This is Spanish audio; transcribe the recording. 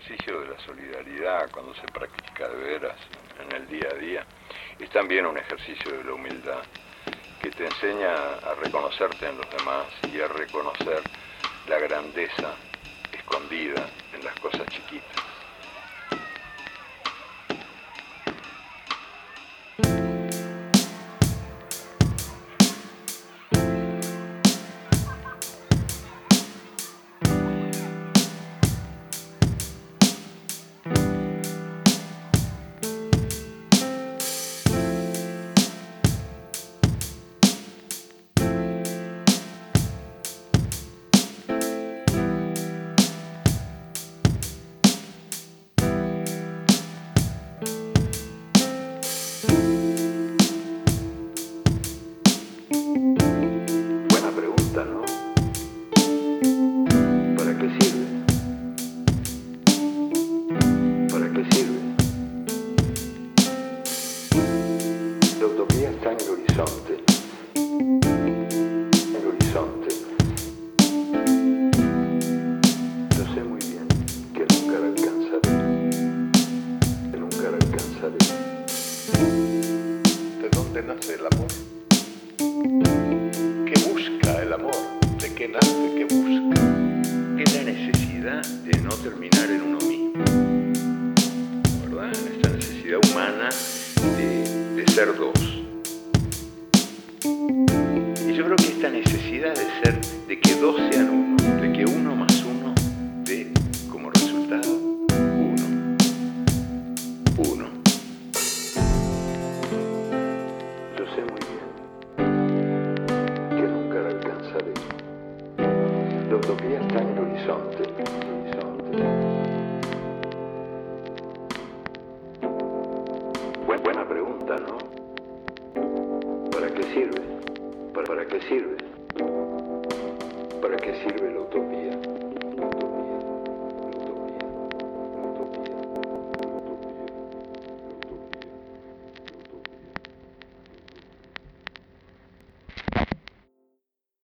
ejercicio de la solidaridad cuando se practica de veras en el día a día es también un ejercicio de la humildad que te enseña a reconocerte en los demás y a reconocer la grandeza escondida en las cosas chiquitas. Horizonte. El horizonte. Yo sé muy bien que nunca la alcanzaré. Que nunca la alcanzaré. ¿De dónde nace el amor? ¿Qué busca el amor? ¿De qué nace? ¿Qué busca? Es la necesidad de no terminar en uno mismo. ¿Verdad? Esta necesidad humana de ser dos. Esta necesidad de ser, de que dos sean uno, de que uno más uno dé como resultado uno. Uno. Yo sé muy bien que nunca la alcanzaré. La utopía está en el horizonte. horizonte. Buen- buena pregunta, ¿no? ¿Para qué sirve? ¿Para, qué sirve? ¿Para qué sirve la utopía?